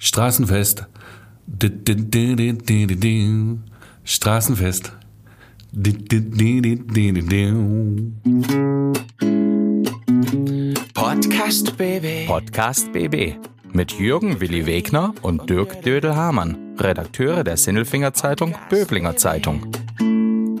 Straßenfest. Straßenfest. Podcast BB. Podcast BB mit Jürgen Willi Wegner und Dirk Dödel-Hamann, Redakteure der Sinnelfinger Zeitung Böblinger Zeitung.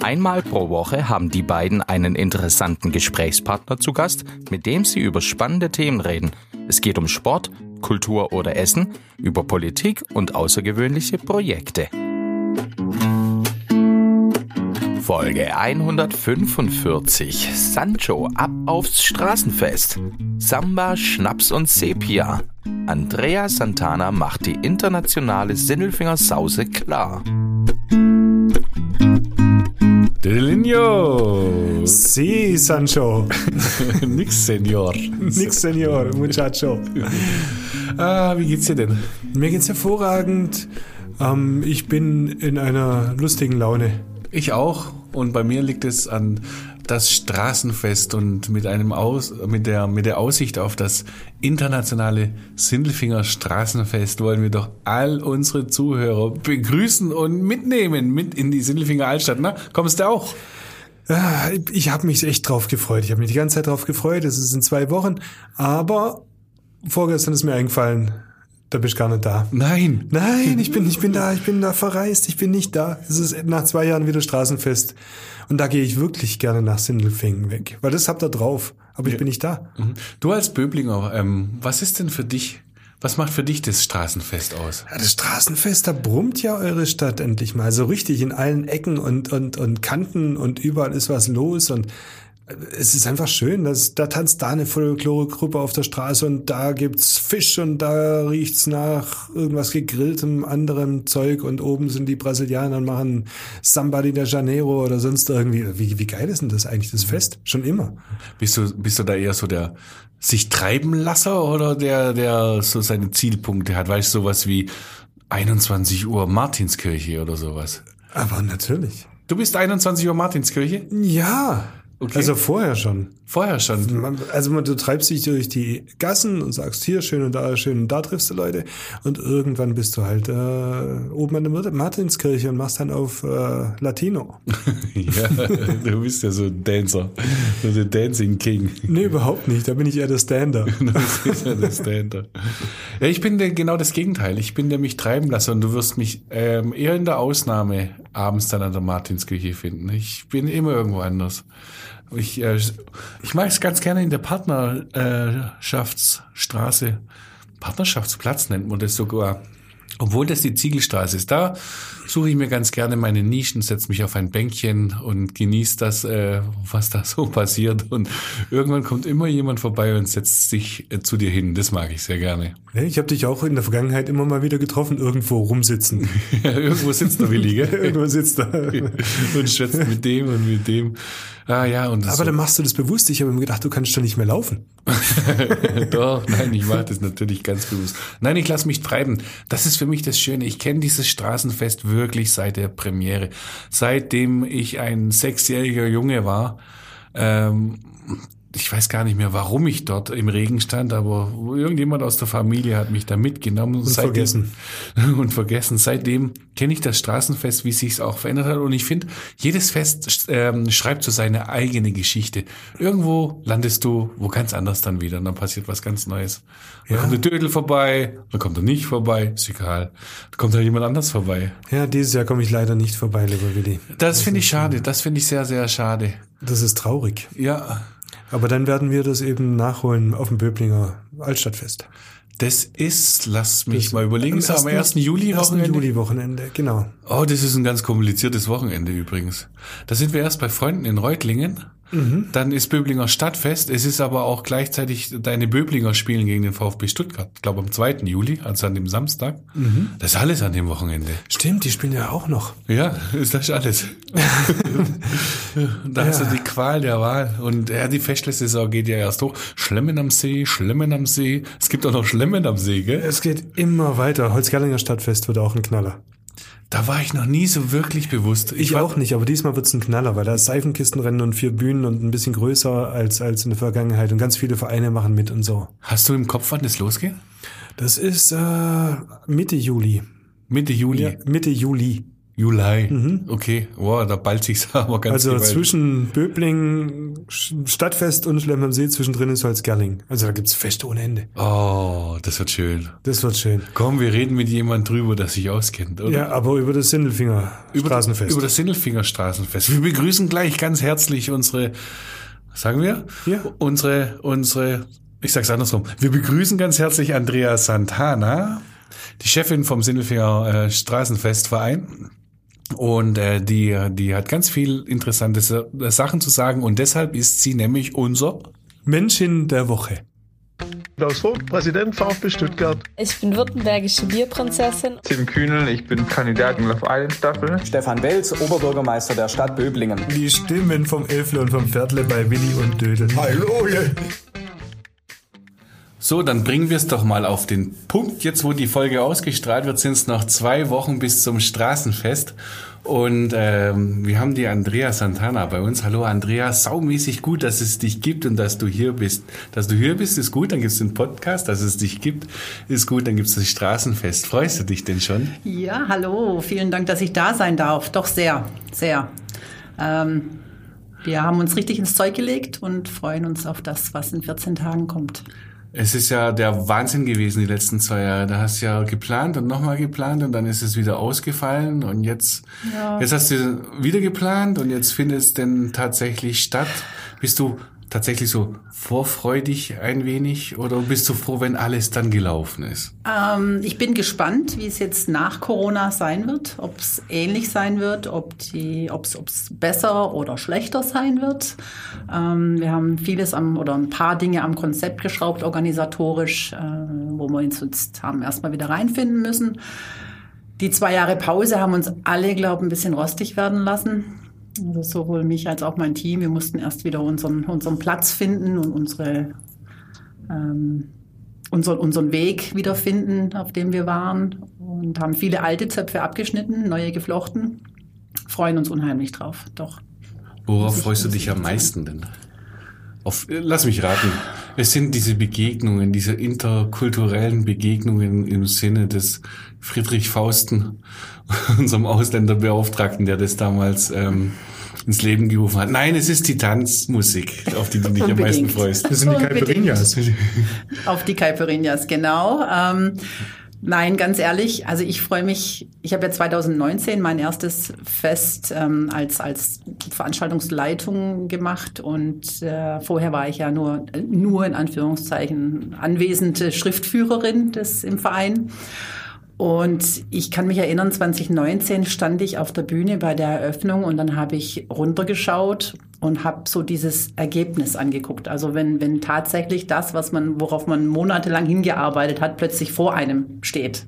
Einmal pro Woche haben die beiden einen interessanten Gesprächspartner zu Gast, mit dem sie über spannende Themen reden. Es geht um Sport, Kultur oder Essen, über Politik und außergewöhnliche Projekte. Folge 145. Sancho ab aufs Straßenfest. Samba, Schnaps und Sepia. Andrea Santana macht die internationale Sinnelfinger Sause klar. Delinho. Sí, Sancho. Nix, Senor. Nix, Senor, Muchacho. Ah, wie geht's dir denn? Mir geht's hervorragend. Ähm, ich bin in einer lustigen Laune. Ich auch. Und bei mir liegt es an das Straßenfest und mit einem Aus, mit der, mit der Aussicht auf das internationale Sindelfinger Straßenfest wollen wir doch all unsere Zuhörer begrüßen und mitnehmen mit in die Sindelfinger Altstadt. Na, kommst du auch? Ah, Ich habe mich echt drauf gefreut. Ich habe mich die ganze Zeit drauf gefreut. Es ist in zwei Wochen. Aber vorgestern ist mir eingefallen, da bist du gar nicht da. Nein. Nein, ich bin, ich bin da, ich bin da verreist, ich bin nicht da. Es ist nach zwei Jahren wieder Straßenfest. Und da gehe ich wirklich gerne nach Sindelfingen weg. Weil das habt ihr drauf. Aber ich bin nicht da. Mhm. Du als Böblinger, ähm, was ist denn für dich, was macht für dich das Straßenfest aus? Ja, das Straßenfest, da brummt ja eure Stadt endlich mal. So richtig in allen Ecken und, und, und Kanten und überall ist was los und es ist einfach schön, dass da tanzt da eine Folklore-Gruppe auf der Straße und da gibt's Fisch und da riecht's nach irgendwas gegrilltem anderem Zeug und oben sind die Brasilianer und machen Samba de Janeiro oder sonst irgendwie. Wie, wie geil ist denn das eigentlich, das Fest? Schon immer. Bist du, bist du da eher so der sich treiben Lasser oder der, der so seine Zielpunkte hat? Weißt du, sowas wie 21 Uhr Martinskirche oder sowas? Aber natürlich. Du bist 21 Uhr Martinskirche? Ja. Okay. Also vorher schon. Vorher schon. Man- Also man, du treibst dich durch die Gassen und sagst hier schön und da schön und da triffst du Leute und irgendwann bist du halt äh, oben an der Martinskirche und machst dann auf äh, Latino. ja, du bist ja so ein Dancer. So der Dancing King. Nee, überhaupt nicht. Da bin ich eher der Stander. Das ist ja das Stand-up. Ja, ich bin der, genau das Gegenteil. Ich bin der mich treiben lasse und du wirst mich ähm, eher in der Ausnahme abends dann an der Martinskirche finden. Ich bin immer irgendwo anders. Ich, äh, ich mag es ganz gerne in der Partnerschaftsstraße. Partnerschaftsplatz nennt man das sogar. Obwohl das die Ziegelstraße ist. Da suche ich mir ganz gerne meine Nischen, setze mich auf ein Bänkchen und genieße das, äh, was da so passiert. Und irgendwann kommt immer jemand vorbei und setzt sich äh, zu dir hin. Das mag ich sehr gerne. Ich habe dich auch in der Vergangenheit immer mal wieder getroffen, irgendwo rumsitzen. Irgendwo sitzt der Willi, gell? irgendwo sitzt er. und schwätzt mit dem und mit dem. Ah ja, und das Aber dann machst du das bewusst. Ich habe mir gedacht, du kannst schon nicht mehr laufen. Doch, nein, ich mache das natürlich ganz bewusst. Nein, ich lasse mich treiben. Das ist für mich das Schöne. Ich kenne dieses Straßenfest wirklich seit der Premiere. Seitdem ich ein sechsjähriger Junge war. Ähm, ich weiß gar nicht mehr, warum ich dort im Regen stand, aber irgendjemand aus der Familie hat mich da mitgenommen. Und vergessen. Und vergessen. Seitdem kenne ich das Straßenfest, wie sich es auch verändert hat. Und ich finde, jedes Fest ähm, schreibt so seine eigene Geschichte. Irgendwo landest du wo ganz anders dann wieder und dann passiert was ganz Neues. Dann Ja. kommt der Dödel vorbei, dann kommt er nicht vorbei, ist egal. Dann kommt halt jemand anders vorbei. Ja, dieses Jahr komme ich leider nicht vorbei, lieber Willi. Das finde ich schade. Das finde ich sehr, sehr schade. Das ist traurig. Ja, Aber dann werden wir das eben nachholen auf dem Böblinger Altstadtfest. das ist, lass mich Das- mal überlegen, ist am 1. Juli Wochenende. Juli-Wochenende, genau. Oh, das ist ein ganz kompliziertes Wochenende übrigens. Da sind wir erst bei Freunden in Reutlingen. Dann ist Böblinger Stadtfest. Es ist aber auch gleichzeitig deine Böblinger spielen gegen den VfB Stuttgart. Ich glaube am 2. Juli, also an dem Samstag. Das ist alles an dem Wochenende. Stimmt, die spielen ja auch noch. Ja, ist das alles. da hast du die Qual der Wahl. Und ja, die Festsaison geht ja erst hoch. Schlemmen am See, Schlemmen am See. Es gibt auch noch Schlemmen am See, gell? Es geht immer weiter. Holzgerlinger Stadtfest wird auch ein Knaller. Da war ich noch nie so wirklich bewusst. Ich war, auch nicht, aber diesmal wird's ein Knaller, weil da ist Seifenkistenrennen und vier Bühnen und ein bisschen größer als, als in der Vergangenheit und ganz viele Vereine machen mit und so. Hast du im Kopf, wann das losgeht? Das ist äh, Mitte Juli. Mitte Juli. Ja, Mitte Juli. Juli. Okay, wow, da ballt sich's aber ganz Also gewaltig. zwischen Böbling, Stadtfest und Schlemm am See, zwischendrin ist Holzgerling. Also da gibt's Feste ohne Ende. Oh, das wird schön. Das wird schön. Komm, wir reden mit jemand drüber, der sich auskennt, oder? Ja, aber über das Sindelfinger über, Straßenfest. Über das Sindelfinger Straßenfest. Wir begrüßen gleich ganz herzlich unsere, sagen wir? Ja. Unsere, unsere, ich sag's andersrum. Wir begrüßen ganz herzlich Andrea Santana, die Chefin vom Sindelfinger äh, Straßenfestverein. Und äh, die, die hat ganz viel interessante Sa- Sachen zu sagen und deshalb ist sie nämlich unser Menschin der Woche. Klaus Vogt, Präsident VfB Stuttgart. Ich bin württembergische Bierprinzessin. Tim Kühnel, ich bin Kandidat in Love Island Staffel. Stefan Welz, Oberbürgermeister der Stadt Böblingen. Die Stimmen vom Elfle und vom Pferdle bei Willi und Dödel. Hallo! So, dann bringen wir es doch mal auf den Punkt. Jetzt, wo die Folge ausgestrahlt wird, sind es noch zwei Wochen bis zum Straßenfest. Und ähm, wir haben die Andrea Santana bei uns. Hallo Andrea, saumäßig gut, dass es dich gibt und dass du hier bist. Dass du hier bist, ist gut, dann gibt es den Podcast, dass es dich gibt, ist gut, dann gibt es das Straßenfest. Freust du dich denn schon? Ja, hallo, vielen Dank, dass ich da sein darf. Doch sehr, sehr. Ähm, wir haben uns richtig ins Zeug gelegt und freuen uns auf das, was in 14 Tagen kommt. Es ist ja der Wahnsinn gewesen die letzten zwei Jahre. Da hast du ja geplant und nochmal geplant und dann ist es wieder ausgefallen und jetzt, jetzt hast du wieder geplant und jetzt findet es denn tatsächlich statt. Bist du tatsächlich so vorfreudig ein wenig oder bist du froh, wenn alles dann gelaufen ist? Ähm, ich bin gespannt, wie es jetzt nach Corona sein wird, ob es ähnlich sein wird, ob es besser oder schlechter sein wird. Ähm, wir haben vieles am oder ein paar Dinge am Konzept geschraubt, organisatorisch, äh, wo wir uns jetzt haben erstmal wieder reinfinden müssen. Die zwei Jahre Pause haben uns alle, glaube ich, ein bisschen rostig werden lassen. Also sowohl mich als auch mein Team. Wir mussten erst wieder unseren, unseren Platz finden und unsere, ähm, unseren, unseren Weg wiederfinden, auf dem wir waren. Und haben viele alte Zöpfe abgeschnitten, neue geflochten. Freuen uns unheimlich drauf, doch. Worauf freust du dich ich am meisten denn? Auf, lass mich raten. Es sind diese Begegnungen, diese interkulturellen Begegnungen im Sinne des Friedrich Fausten, unserem Ausländerbeauftragten, der das damals ähm, ins Leben gerufen hat. Nein, es ist die Tanzmusik, auf die du dich am meisten freust. Das sind die. Caipirinhas. Auf die Caipirinhas, genau. Ähm, nein, ganz ehrlich, also ich freue mich, ich habe ja 2019 mein erstes Fest ähm, als, als Veranstaltungsleitung gemacht und äh, vorher war ich ja nur, nur in Anführungszeichen anwesende Schriftführerin des im Verein. Und ich kann mich erinnern, 2019 stand ich auf der Bühne bei der Eröffnung und dann habe ich runtergeschaut und habe so dieses Ergebnis angeguckt. Also wenn, wenn tatsächlich das, was man, worauf man monatelang hingearbeitet hat, plötzlich vor einem steht.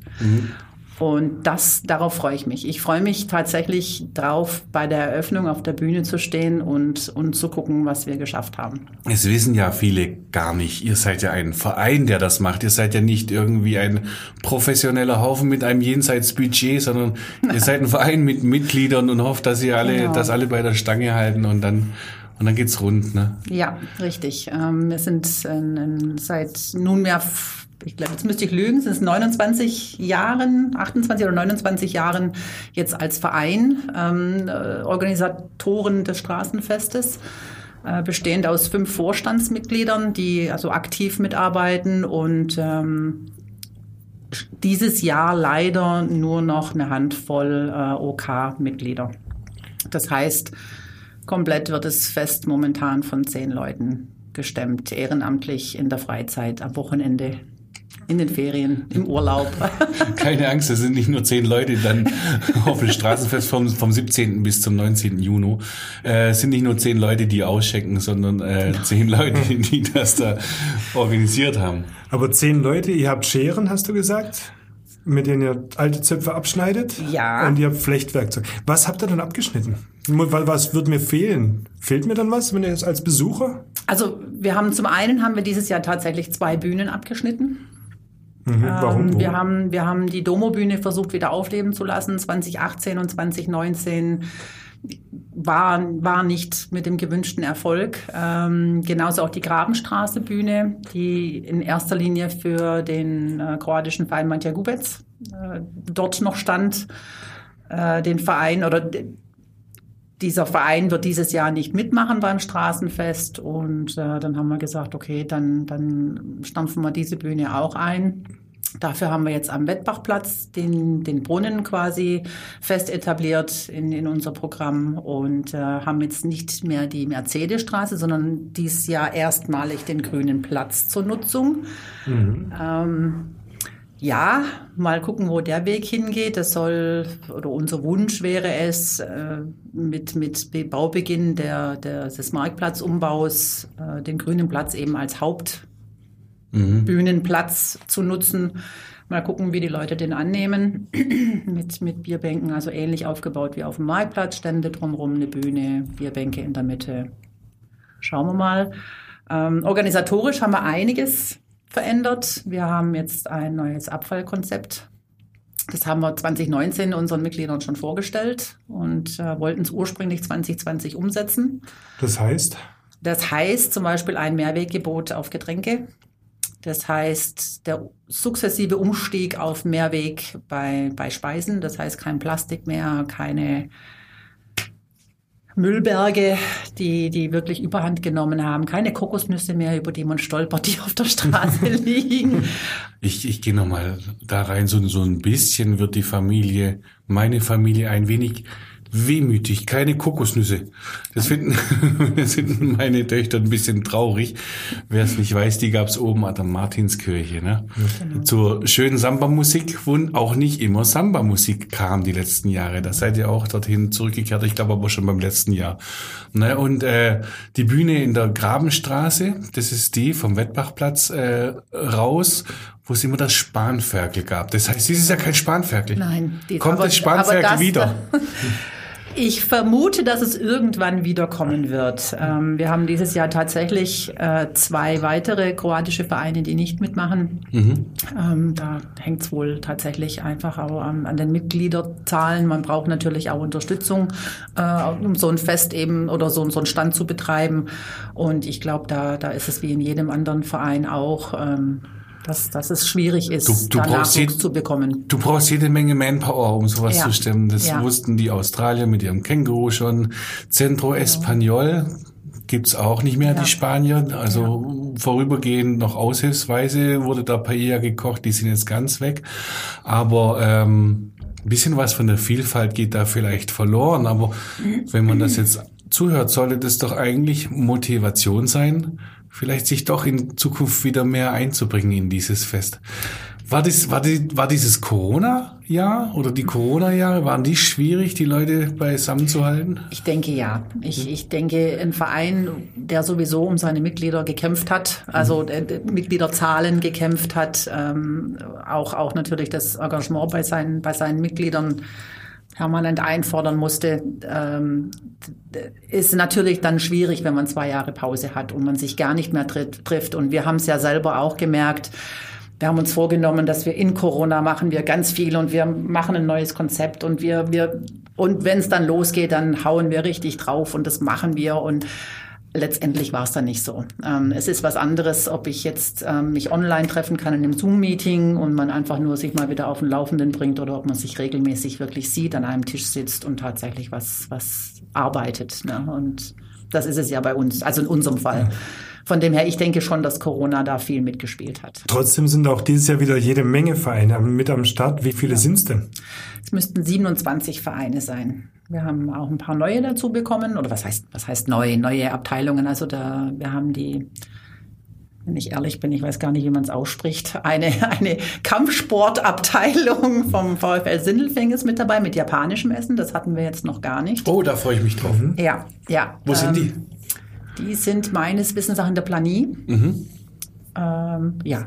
Und das, darauf freue ich mich. Ich freue mich tatsächlich drauf, bei der Eröffnung auf der Bühne zu stehen und, und zu gucken, was wir geschafft haben. Es wissen ja viele gar nicht. Ihr seid ja ein Verein, der das macht. Ihr seid ja nicht irgendwie ein professioneller Haufen mit einem Jenseitsbudget, sondern ihr seid ein Verein mit Mitgliedern und hofft, dass ihr alle, Genau. dass alle bei der Stange halten und dann und dann geht's rund, ne? Ja, richtig. Ähm, wir sind ähm, seit nunmehr, ich glaube, jetzt müsste ich lügen, sind es 29 Jahren, 28 oder 29 Jahren jetzt als Verein ähm, äh, Organisatoren des Straßenfestes. äh, Bestehend aus fünf Vorstandsmitgliedern, die also aktiv mitarbeiten und ähm, dieses Jahr leider nur noch eine Handvoll äh, OK-Mitglieder. Das heißt, komplett wird das Fest momentan von zehn Leuten gestemmt, ehrenamtlich in der Freizeit, am Wochenende, in den Ferien, im Urlaub. Keine Angst, es sind nicht nur zehn Leute dann auf dem Straßenfest vom, vom 17. bis zum 19. Juni. Äh, es sind nicht nur zehn Leute, die ausschecken, sondern äh, zehn Leute, die das da organisiert haben. Aber zehn Leute, ihr habt Scheren, hast du gesagt? Mit denen ihr alte Zöpfe abschneidet? Ja. Und ihr habt Flechtwerkzeug. Was habt ihr dann abgeschnitten? Weil was wird mir fehlen? Fehlt mir dann was, wenn ihr jetzt als Besucher? Also wir haben zum einen haben wir dieses Jahr tatsächlich zwei Bühnen abgeschnitten. Mhm. Warum? Ähm, Wo? wir, haben, wir haben die Domo-Bühne versucht wieder aufleben zu lassen, 2018 und 2019 war, war nicht mit dem gewünschten Erfolg. Ähm, genauso auch die Grabenstraße Bühne, die in erster Linie für den äh, kroatischen Verein Mantja Gubec äh, dort noch stand. Äh, den Verein oder dieser Verein wird dieses Jahr nicht mitmachen beim Straßenfest und äh, dann haben wir gesagt, okay, dann, dann stampfen wir diese Bühne auch ein. Dafür haben wir jetzt am Wettbachplatz den, den Brunnen quasi fest etabliert in, in unser Programm und äh, haben jetzt nicht mehr die Mercedesstraße, sondern dieses Jahr erstmalig den grünen Platz zur Nutzung. Mhm. Ähm, ja, mal gucken, wo der Weg hingeht. Das soll, oder unser Wunsch wäre es, äh, mit, mit Baubeginn der, der, des Marktplatzumbaus äh, den grünen Platz eben als Hauptbühnenplatz mhm. zu nutzen. Mal gucken, wie die Leute den annehmen. mit, mit Bierbänken, also ähnlich aufgebaut wie auf dem Marktplatz. Stände drumherum, eine Bühne, Bierbänke in der Mitte. Schauen wir mal. Ähm, organisatorisch haben wir einiges verändert. Wir haben jetzt ein neues Abfallkonzept. Das haben wir 2019 unseren Mitgliedern schon vorgestellt und äh, wollten es ursprünglich 2020 umsetzen. Das heißt? Das heißt zum Beispiel ein Mehrweggebot auf Getränke. Das heißt, der sukzessive Umstieg auf Mehrweg bei, bei Speisen. Das heißt, kein Plastik mehr, keine Müllberge, die, die wirklich Überhand genommen haben. Keine Kokosnüsse mehr, über die man stolpert, die auf der Straße liegen. Ich, ich gehe nochmal da rein. So, so ein bisschen wird die Familie, meine Familie ein wenig wehmütig, keine Kokosnüsse. Das finden, das finden meine Töchter ein bisschen traurig. Wer es nicht weiß, die gab's oben an der Martinskirche. Ne? Genau. Zur schönen Samba-Musik, wo auch nicht immer Samba-Musik kam die letzten Jahre. Da seid ihr auch dorthin zurückgekehrt, ich glaube aber schon beim letzten Jahr. Ne? Und äh, die Bühne in der Grabenstraße, das ist die vom Wettbachplatz äh, raus wo es immer das Spanferkel gab. Das heißt, dieses Jahr kein Spanferkel. Nein. Die, Kommt aber, das Spanferkel das, wieder? Ich vermute, dass es irgendwann wiederkommen wird. Ähm, wir haben dieses Jahr tatsächlich äh, zwei weitere kroatische Vereine, die nicht mitmachen. Mhm. Ähm, da hängt es wohl tatsächlich einfach auch an, an, den Mitgliederzahlen. Man braucht natürlich auch Unterstützung, äh, um so ein Fest eben oder so, so einen Stand zu betreiben. Und ich glaube, da, da ist es wie in jedem anderen Verein auch. Ähm, dass, dass es schwierig ist, du, du Nachwuchs jede, zu bekommen. Du brauchst jede Menge Manpower, um sowas ja. zu stemmen. Das ja. wussten die Australier mit ihrem Känguru schon. Centro ja. Español gibt's auch nicht mehr, die Spanier. Also vorübergehend noch aushilfsweise wurde da Paella gekocht, die sind jetzt ganz weg. Aber ähm, ein bisschen was von der Vielfalt geht da vielleicht verloren. Aber wenn man das jetzt zuhört, sollte das doch eigentlich Motivation sein, vielleicht sich doch in Zukunft wieder mehr einzubringen in dieses Fest. War, das, war, die, war dieses Corona-Jahr oder die Corona-Jahre, waren die schwierig, die Leute beisammen zu halten? Ich denke ja. Ich, ich denke, ein Verein, der sowieso um seine Mitglieder gekämpft hat, also mhm. Mitgliederzahlen gekämpft hat, ähm, auch, auch natürlich das Engagement bei seinen, bei seinen Mitgliedern permanent einfordern musste, ähm, ist natürlich dann schwierig, wenn man zwei Jahre Pause hat und man sich gar nicht mehr trifft. Und wir haben es ja selber auch gemerkt. Wir haben uns vorgenommen, dass wir in Corona machen wir ganz viel und wir machen ein neues Konzept und wir, wir, und wenn es dann losgeht, dann hauen wir richtig drauf und das machen wir und Letztendlich war es dann nicht so. Ähm, es ist was anderes, ob ich jetzt ähm, mich online treffen kann in einem Zoom-Meeting und man einfach nur sich mal wieder auf den Laufenden bringt oder ob man sich regelmäßig wirklich sieht, an einem Tisch sitzt und tatsächlich was, was arbeitet. Ne? Und das ist es ja bei uns, also in unserem Fall. Von dem her, ich denke schon, dass Corona da viel mitgespielt hat. Trotzdem sind auch dieses Jahr wieder jede Menge Vereine mit am Start. Wie viele ja. sind es denn? Es müssten 27 Vereine sein. Wir haben auch ein paar neue dazu bekommen. Oder was heißt, was heißt neu? Neue Abteilungen. Also da, wir haben die, wenn ich ehrlich bin, ich weiß gar nicht, wie man es ausspricht, eine, eine Kampfsportabteilung vom VfL Sindelfing ist mit dabei, mit japanischem Essen. Das hatten wir jetzt noch gar nicht. Oh, da freue ich mich drauf. Mhm. Ja, ja. Wo ähm, sind die? Die sind meines Wissens auch in der Planie. Mhm. Ähm, ja,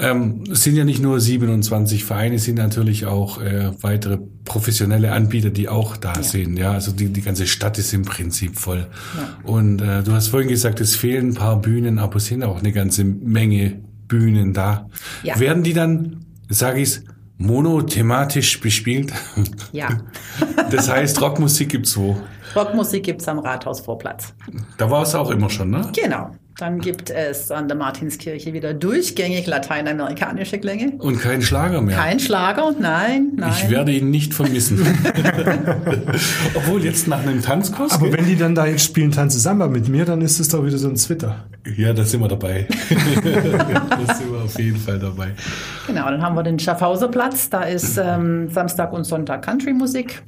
ähm, es sind ja nicht nur 27 Vereine, es sind natürlich auch äh, weitere professionelle Anbieter, die auch da ja. sind. Ja, also die, die ganze Stadt ist im Prinzip voll. Ja. Und äh, du hast vorhin gesagt, es fehlen ein paar Bühnen, aber es sind auch eine ganze Menge Bühnen da. Ja. Werden die dann, sage ich monothematisch bespielt? Ja. das heißt, Rockmusik gibt's wo? Rockmusik gibt's am Rathausvorplatz. Da war es auch immer schon, ne? Genau. Dann gibt es an der Martinskirche wieder durchgängig lateinamerikanische Klänge. Und kein Schlager mehr. Kein Schlager, nein, nein. Ich werde ihn nicht vermissen. Obwohl jetzt nach einem Tanzkurs. Aber gell? wenn die dann da jetzt spielen Tanze Samba mit mir, dann ist es doch wieder so ein Zwitter. ja, da sind wir dabei. da sind wir auf jeden Fall dabei. Genau, dann haben wir den Schaffhauser Platz. Da ist ähm, Samstag und Sonntag Country-Musik.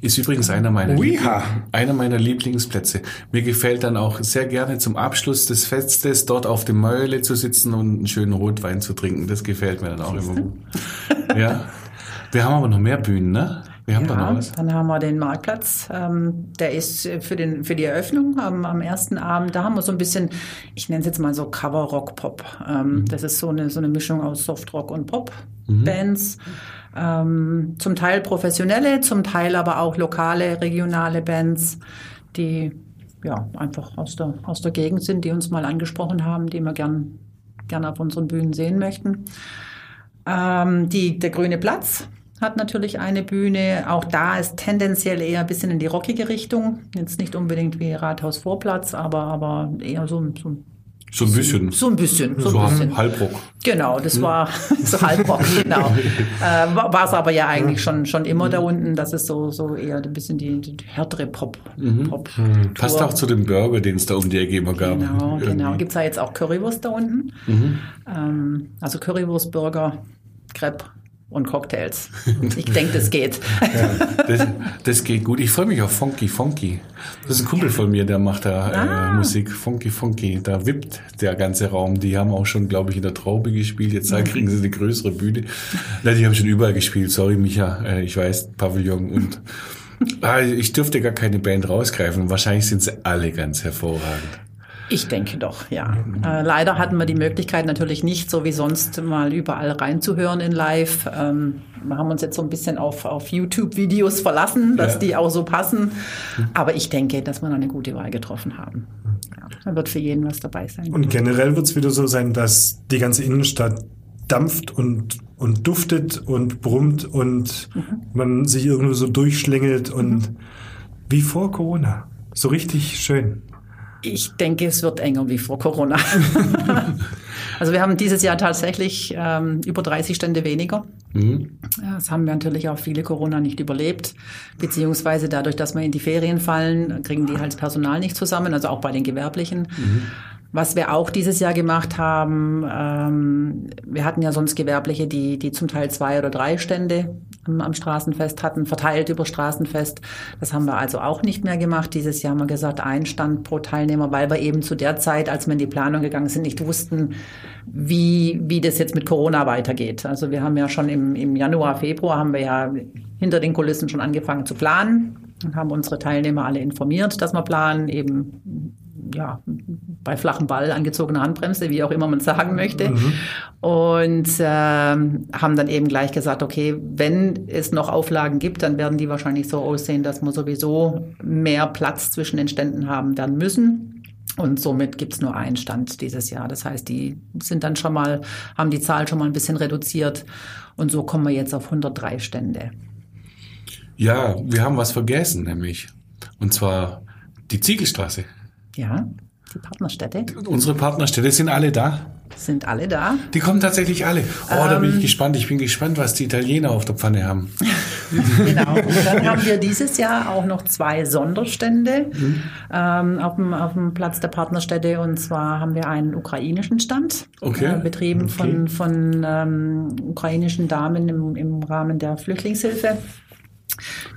Ist übrigens einer meiner, Uiha. Liebling, einer meiner Lieblingsplätze. Mir gefällt dann auch sehr gerne zum Abschluss des Festes dort auf dem Mäule zu sitzen und einen schönen Rotwein zu trinken. Das gefällt mir dann auch immer gut. Ja. Wir haben aber noch mehr Bühnen, ne? Wir haben da noch Ja, was. dann haben wir den Marktplatz. Ähm, der ist für, den, für die Eröffnung am, am ersten Abend. Da haben wir so ein bisschen, ich nenne es jetzt mal so Cover-Rock-Pop. Ähm, Das ist so eine, so eine Mischung aus Soft-Rock und Pop-Bands. Ähm, zum Teil professionelle, zum Teil aber auch lokale, regionale Bands, die ja einfach aus der, aus der Gegend sind, die uns mal angesprochen haben, die wir gern, gern auf unseren Bühnen sehen möchten. Ähm, die, der Grüne Platz hat natürlich eine Bühne. Auch da ist tendenziell eher ein bisschen in die rockige Richtung. Jetzt nicht unbedingt wie Rathaus Vorplatz, aber, aber eher so, so, So ein bisschen. so ein bisschen. So So ein bisschen. Halbrock. Genau, das war so Halbrock, genau. Äh, war es aber ja eigentlich schon, schon immer da unten. Das ist so, so eher ein bisschen die, die härtere Pop. Pop Passt auch zu dem Burger, den es da um die Ecke immer gab. Genau, genau. Gibt es da jetzt auch Currywurst da unten? Ähm, also Currywurst, Burger, Crepe und Cocktails. Ich denke, das geht. Das, das geht gut. Ich freue mich auf Funky Funky. Das ist ein Kumpel von mir, der macht da Ah. äh, Musik. Funky Funky. Da wippt der ganze Raum. Die haben auch schon, glaube ich, in der Traube gespielt. Jetzt Mhm. kriegen sie eine größere Bühne. Na, die haben schon überall gespielt. Sorry, Micha. Äh, ich weiß, Pavillon und ah, ich dürfte gar keine Band rausgreifen. Wahrscheinlich sind sie alle ganz hervorragend. Ich denke doch, ja. Äh, leider hatten wir die Möglichkeit natürlich nicht, so wie sonst, mal überall reinzuhören in Live. Ähm, wir haben uns jetzt so ein bisschen auf, auf YouTube-Videos verlassen, dass Ja. die auch so passen. Aber ich denke, dass wir noch eine gute Wahl getroffen haben. Ja, da wird für jeden was dabei sein. Und generell wird es wieder so sein, dass die ganze Innenstadt dampft und, und duftet und brummt und man sich irgendwo so durchschlängelt und wie vor Corona. So richtig schön. Ich denke, es wird enger wie vor Corona. also wir haben dieses Jahr tatsächlich ähm, über 30 Stände weniger. Ja, Das haben wir natürlich auch viele Corona nicht überlebt, beziehungsweise dadurch, dass wir in die Ferien fallen, kriegen die halt das Personal nicht zusammen, also auch bei den Gewerblichen. Was wir auch dieses Jahr gemacht haben, ähm, wir hatten ja sonst Gewerbliche, die, die zum Teil zwei oder drei Stände am, Straßenfest hatten, verteilt über Straßenfest. Das haben wir also auch nicht mehr gemacht. Dieses Jahr haben wir gesagt, ein Stand pro Teilnehmer, weil wir eben zu der Zeit, als wir in die Planung gegangen sind, nicht wussten, wie, wie das jetzt mit Corona weitergeht. Also wir haben ja schon im, im Januar, Februar haben wir ja hinter den Kulissen schon angefangen zu planen und haben unsere Teilnehmer alle informiert, dass wir planen, eben ja, bei flachem Ball, angezogener Handbremse, wie auch immer man sagen möchte. Und ähm, haben dann eben gleich gesagt, okay, wenn es noch Auflagen gibt, dann werden die wahrscheinlich so aussehen, dass wir sowieso mehr Platz zwischen den Ständen haben werden müssen. Und somit gibt's nur einen Stand dieses Jahr. Das heißt, die sind dann schon mal, haben die Zahl schon mal ein bisschen reduziert. Und so kommen wir jetzt auf 103 Stände. Ja, wir haben was vergessen, nämlich. Und zwar die Ziegelstraße. Ja, die Partnerstädte Unsere Partnerstädte sind alle da. sind alle da. Die kommen tatsächlich alle. Oh, da Ähm. bin ich gespannt. Ich bin gespannt, was die Italiener auf der Pfanne haben. Genau. Und dann haben wir dieses Jahr auch noch zwei Sonderstände ähm, auf, dem, auf dem Platz der Partnerstädte. Und zwar haben wir einen ukrainischen Stand, Okay. äh, betrieben von, von ähm, ukrainischen Damen im, im Rahmen der Flüchtlingshilfe.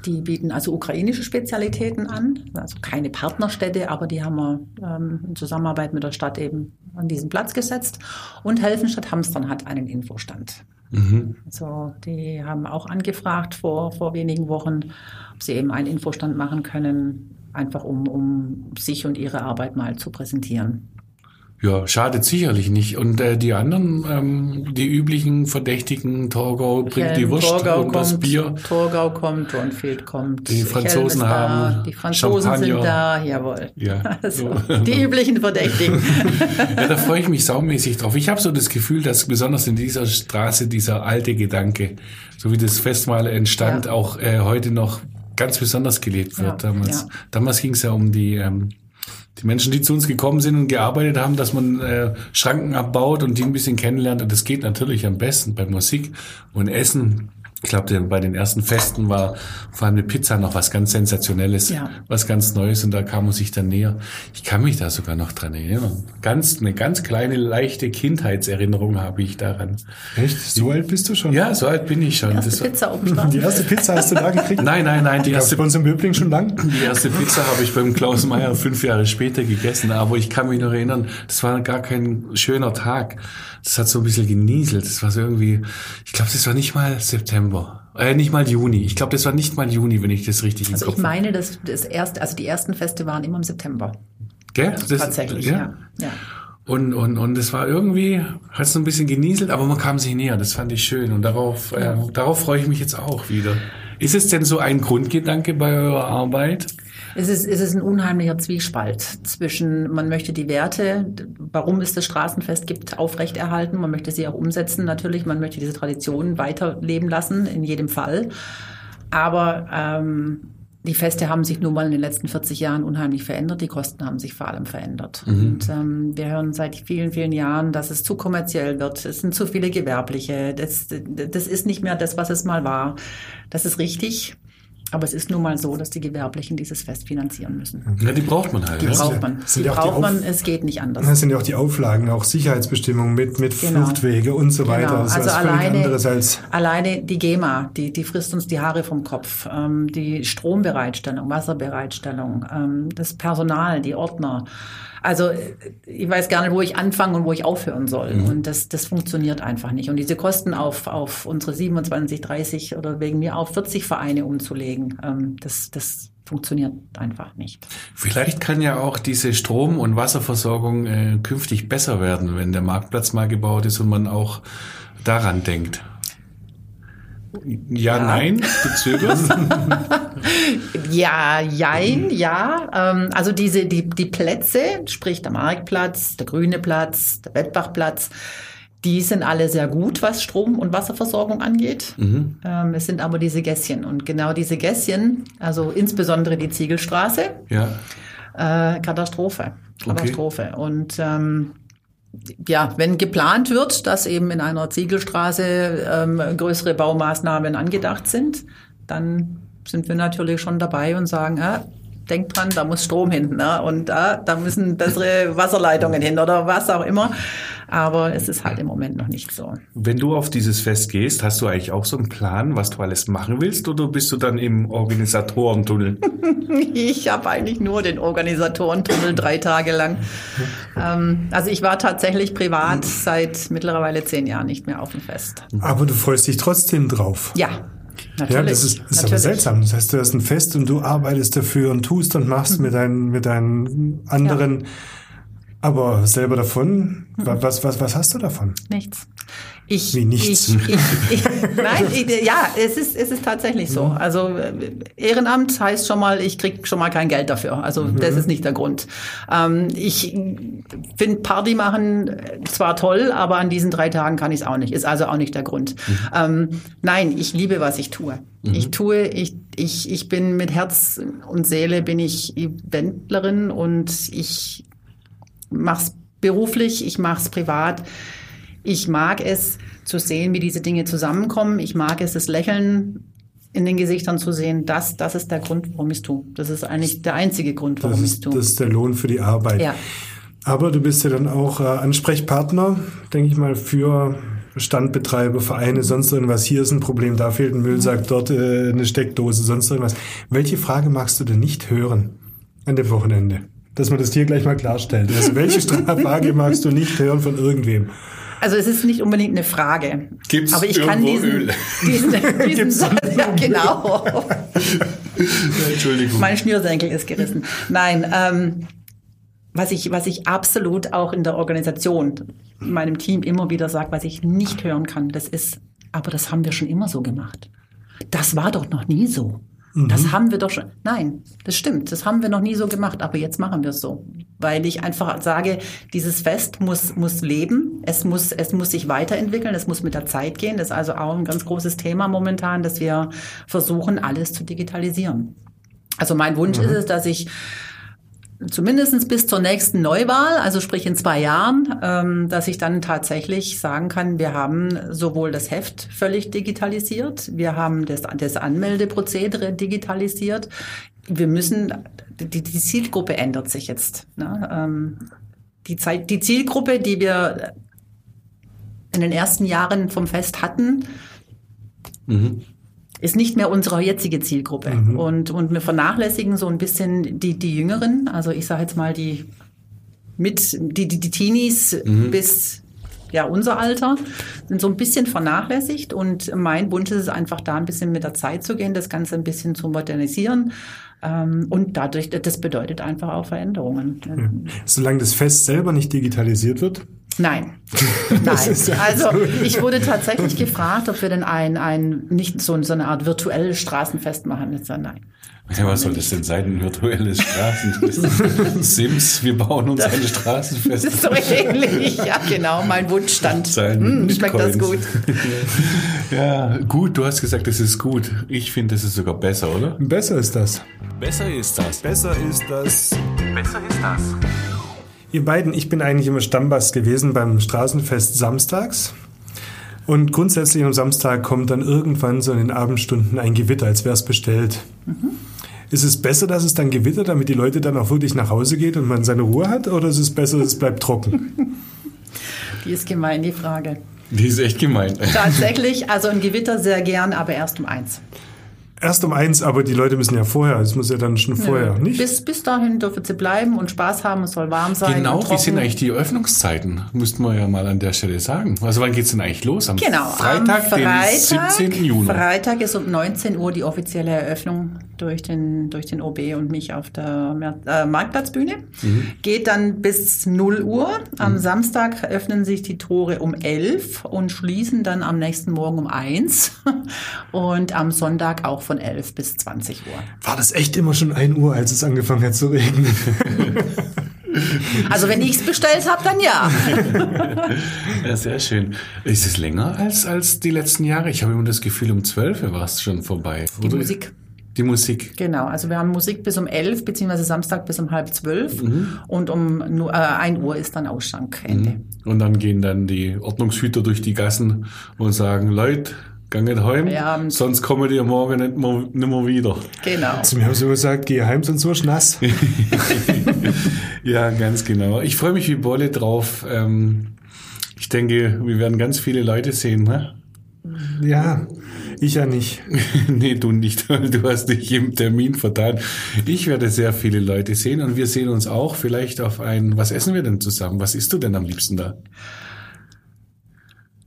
Die bieten also ukrainische Spezialitäten an, also keine Partnerstädte, aber die haben wir ähm, in Zusammenarbeit mit der Stadt eben an diesen Platz gesetzt. Und Helfenstadt Hamstern hat einen Infostand. Also die haben auch angefragt vor, vor wenigen Wochen, ob sie eben einen Infostand machen können, einfach um, um sich und ihre Arbeit mal zu präsentieren. Ja, schadet sicherlich nicht. Und äh, die anderen, ähm, die üblichen Verdächtigen, Torgau bringt die Wurst Torgau und kommt, das Bier. Torgau kommt, Dornfeld kommt. Die Franzosen ist da, haben Die Franzosen Champagner. sind da, jawohl. Ja. Also, So. die üblichen Verdächtigen. Ja, da freue ich mich saumäßig drauf. Ich habe so das Gefühl, dass besonders in dieser Straße dieser alte Gedanke, so wie das Festmahl entstand, Ja. auch äh, heute noch ganz besonders gelebt wird. Ja, damals ja. damals ging es ja um die ähm, die Menschen, die zu uns gekommen sind und gearbeitet haben, dass man äh, Schranken abbaut und die ein bisschen kennenlernt. Und das geht natürlich am besten bei Musik und Essen. Ich glaube, bei den ersten Festen war vor allem eine Pizza noch was ganz Sensationelles, Ja. was ganz Neues und da kam man sich dann näher. Ich kann mich da sogar noch dran erinnern. Ganz, eine ganz kleine, leichte Kindheitserinnerung habe ich daran. Echt? So alt bist du schon? Ja, so alt bin ich schon. Erste Das war- Pizza Straßen. Die erste Pizza hast du da gekriegt? Nein, nein, nein, die Die erste erste bei uns im Böbling schon lang? Die erste Pizza habe ich beim Klaus Meier fünf Jahre später gegessen, aber ich kann mich noch erinnern, das war gar kein schöner Tag. Das hat so ein bisschen genieselt. Das war so irgendwie, ich glaube, das war nicht mal September. Äh, nicht mal Juni. Ich glaube, das war nicht mal Juni, wenn ich das richtig im Also Kopf ich meine, dass das erste, also die ersten Feste waren immer im September. Gell? Das, Tatsächlich, ja. ja. Und, und, und es war irgendwie, hat so ein bisschen genieselt, aber man kam sich näher. Das fand ich schön. Und darauf, äh, darauf freue ich mich jetzt auch wieder. Ist es denn so ein Grundgedanke bei eurer Arbeit? Es ist, es ist ein unheimlicher Zwiespalt zwischen, man möchte die Werte, warum es das Straßenfest gibt, aufrechterhalten, man möchte sie auch umsetzen natürlich, man möchte diese Traditionen weiterleben lassen, in jedem Fall. Aber ähm, die Feste haben sich nun mal in den letzten 40 Jahren unheimlich verändert, die Kosten haben sich vor allem verändert. Und ähm, wir hören seit vielen, vielen Jahren, dass es zu kommerziell wird, es sind zu viele Gewerbliche, das, das ist nicht mehr das, was es mal war. Das ist richtig. Aber es ist nun mal so, dass die Gewerblichen dieses Fest finanzieren müssen. Ja, die braucht man halt. Die ja. braucht man. sind Die ja auch die braucht man, es geht nicht anders. Das sind ja auch die Auflagen, auch Sicherheitsbestimmungen mit, mit Genau. Fluchtwege und so weiter. Genau. Das ist Also was völlig alleine, anderes als alleine die GEMA, die, die frisst uns die Haare vom Kopf. Ähm, die Strombereitstellung, Wasserbereitstellung, ähm, das Personal, die Ordner. Also ich weiß gar nicht, wo ich anfangen und wo ich aufhören soll. Mhm. Und das, das funktioniert einfach nicht. Und diese Kosten auf, auf unsere 27, 30 oder wegen mir auf 40 Vereine umzulegen, ähm, das, das funktioniert einfach nicht. Vielleicht kann ja auch diese Strom- und Wasserversorgung äh, künftig besser werden, wenn der Marktplatz mal gebaut ist und man auch daran denkt. Ja, nein, du zögerst. Ja, jein, ja. Ähm, also diese, die, die Plätze, sprich der Marktplatz, der Grüne Platz, der Wettbachplatz, die sind alle sehr gut, was Strom- und Wasserversorgung angeht. Mhm. Ähm, es sind aber diese Gässchen. Und genau diese Gässchen, also insbesondere die Ziegelstraße, ja. äh, Katastrophe. Okay. Katastrophe. Und ähm, ja, wenn geplant wird, dass eben in einer Ziegelstraße ähm, größere Baumaßnahmen angedacht sind, dann sind wir natürlich schon dabei und sagen, ah, denkt dran, da muss Strom hin ne? und ah, da müssen bessere Wasserleitungen hin oder was auch immer. Aber es ist halt im Moment noch nicht so. Wenn du auf dieses Fest gehst, hast du eigentlich auch so einen Plan, was du alles machen willst, oder bist du dann im Organisatorentunnel? Ich habe eigentlich nur den Organisatorentunnel drei Tage lang. Ähm, also ich war tatsächlich privat seit mittlerweile zehn Jahren nicht mehr auf dem Fest. Aber du freust dich trotzdem drauf. Ja, natürlich. Ja, das ist, ist aber natürlich. seltsam. Das heißt, du hast ein Fest und du arbeitest dafür und tust und machst Mhm. mit deinen, mit deinen anderen. Aber selber davon, Mhm. wa- was, was, was hast du davon? Nichts. Ich, Wie nichts? Ich, ich, ich, nein, ich, ja, es ist, es ist tatsächlich so. Also äh, Ehrenamt heißt schon mal, ich krieg schon mal kein Geld dafür. Also das ist nicht der Grund. Ähm, ich finde Party machen äh, zwar toll, aber an diesen drei Tagen kann ich es auch nicht. Ist also auch nicht der Grund. Ähm, nein, ich liebe, was ich tue. Ich tue, ich, ich, ich bin mit Herz und Seele bin ich Eventlerin und ich mach's beruflich, ich mach's privat. Ich mag es zu sehen, wie diese Dinge zusammenkommen. Ich mag es, das Lächeln in den Gesichtern zu sehen. Das, das ist der Grund, warum ich es tue. Das ist eigentlich der einzige Grund, warum ich es tue. das ist der Lohn für die Arbeit. Ja. Aber du bist ja dann auch äh, Ansprechpartner, denke ich mal, für Standbetreiber, Vereine, sonst irgendwas. Hier ist ein Problem, da fehlt ein Müllsack, dort äh, eine Steckdose, sonst irgendwas. Welche Frage magst du denn nicht hören an dem Wochenende? Dass man das hier gleich mal klarstellt. Also welche Frage magst du nicht hören von irgendwem? Also es ist nicht unbedingt eine Frage. Gibt's Aber ich kann diesen, Öl? diesen, diesen Satz, ja genau. Entschuldigung. Mein Schnürsenkel ist gerissen. Nein, ähm, was ich, was ich absolut auch in der Organisation, meinem Team immer wieder sage, was ich nicht hören kann, das ist, aber das haben wir schon immer so gemacht. Das war doch noch nie so. Das haben wir doch schon. Nein, das stimmt. Das haben wir noch nie so gemacht, aber jetzt machen wir es so. Weil ich einfach sage, dieses Fest muss, muss leben. Es muss, es muss sich weiterentwickeln. Es muss mit der Zeit gehen. Das ist also auch ein ganz großes Thema momentan, dass wir versuchen, alles zu digitalisieren. Also mein Wunsch ist es, dass ich zumindest bis zur nächsten Neuwahl, also sprich in zwei Jahren, ähm, dass ich dann tatsächlich sagen kann, wir haben sowohl das Heft völlig digitalisiert, wir haben das, das Anmeldeprozedere digitalisiert. Wir müssen, die, die Zielgruppe ändert sich jetzt. Ne? Ähm, die, Zeit, die Zielgruppe, die wir in den ersten Jahren vom Fest hatten, ist nicht mehr unsere jetzige Zielgruppe. Und, und wir vernachlässigen so ein bisschen die, die Jüngeren, also ich sage jetzt mal die mit, die, die, die Teenies bis ja, unser Alter sind so ein bisschen vernachlässigt und mein Wunsch ist es einfach da ein bisschen mit der Zeit zu gehen, das Ganze ein bisschen zu modernisieren. Ähm, und dadurch, das bedeutet einfach auch Veränderungen. Solange das Fest selber nicht digitalisiert wird, Nein. Nein. Also ich wurde tatsächlich gefragt, ob wir denn ein, ein nicht so, so eine Art virtuelles Straßenfest machen. Ich sage, nein. Ja, was soll das denn sein? Ein virtuelles Straßenfest? Sims, wir bauen uns ein Straßenfest. Das ist so ähnlich. Ja, genau, mein Wunschstand. Hm, schmeckt das gut. Ja, gut, du hast gesagt, das ist gut. Ich finde, das ist sogar besser, oder? besser ist das. Besser ist das. Besser ist das. Besser ist das. Ihr beiden, ich bin eigentlich immer Stammbast gewesen beim Straßenfest samstags. Und grundsätzlich am Samstag kommt dann irgendwann so in den Abendstunden ein Gewitter, als wäre es bestellt. Ist es besser, dass es dann gewittert, damit die Leute dann auch wirklich nach Hause geht und man seine Ruhe hat? Oder ist es besser, es bleibt trocken? Die ist gemein, die Frage. Die ist echt gemein. Tatsächlich, also ein Gewitter sehr gern, aber erst um eins. Erst um eins, aber die Leute müssen ja vorher. Es muss ja dann schon vorher, nicht? Bis, bis dahin dürfen sie bleiben und Spaß haben, es soll warm sein. Genau, wie sind eigentlich die Öffnungszeiten? Müssten wir ja mal an der Stelle sagen. Also wann geht's denn eigentlich los? Am Genau, Freitag, am den Freitag, 17. Juni. Freitag ist um 19 Uhr die offizielle Eröffnung durch den, durch den OB und mich auf der Mer äh, Marktplatzbühne. Mhm. Geht dann bis 0 Uhr. Am Samstag öffnen sich die Tore um 11 und schließen dann am nächsten Morgen um 1 und am Sonntag auch von 11 bis 20 Uhr. War das echt immer schon 1 Uhr, als es angefangen hat zu regnen? Also wenn ich es bestellt habe, dann ja. Ja, sehr schön. Ist es länger als, als die letzten Jahre? Ich habe immer das Gefühl, um 12 Uhr war es schon vorbei. Die Oder? Musik. Die Musik. Genau, also wir haben Musik bis um 11, beziehungsweise Samstag bis um halb zwölf Mhm. und um nur, äh, 1 Uhr ist dann Ausschrankende. Und dann gehen dann die Ordnungshüter durch die Gassen und sagen, Leute, ganget heim, Feierabend. sonst kommen die morgen nicht mehr, nicht mehr wieder. Genau. Zu mir haben sie gesagt, geh heim, sonst wirst du nass. Ja, ganz genau. Ich freue mich wie Bolle drauf. Ähm, ich denke, wir werden ganz viele Leute sehen. Ne? Ja, ich ja nicht. nee, du nicht. Du hast dich im Termin vertan. Ich werde sehr viele Leute sehen und wir sehen uns auch vielleicht auf ein, was essen wir denn zusammen? Was isst du denn am liebsten da?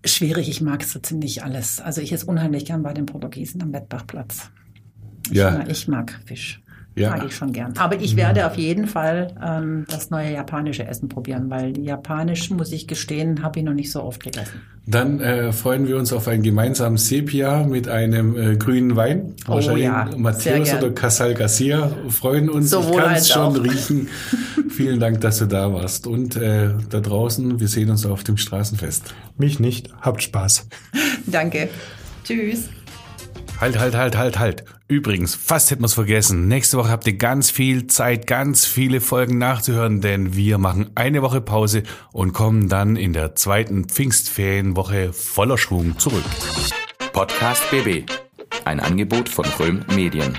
Schwierig, ich mag so ziemlich alles. Also ich esse unheimlich gern bei den Portugiesen am Wettbachplatz. Ich, Ja. mag, ich mag Fisch. Ja. Mag ich schon gern. Aber ich werde auf jeden Fall ähm, das neue japanische Essen probieren, weil japanisch, muss ich gestehen, habe ich noch nicht so oft gegessen. Dann äh, freuen wir uns auf ein gemeinsames Sepia mit einem äh, grünen Wein. Oh Wahrscheinlich ja, Matthäus oder Casal Garcia freuen uns. Sowohl ich kann es schon auch. riechen. Vielen Dank, dass du da warst. Und äh, da draußen, wir sehen uns auf dem Straßenfest. Mich nicht. Habt Spaß. Danke. Tschüss. Halt, halt, halt, halt, halt. Übrigens, fast hätten wir es vergessen. Nächste Woche habt ihr ganz viel Zeit, ganz viele Folgen nachzuhören, denn wir machen eine Woche Pause und kommen dann in der zweiten Pfingstferienwoche voller Schwung zurück. Podcast BB. Ein Angebot von Röhm Medien.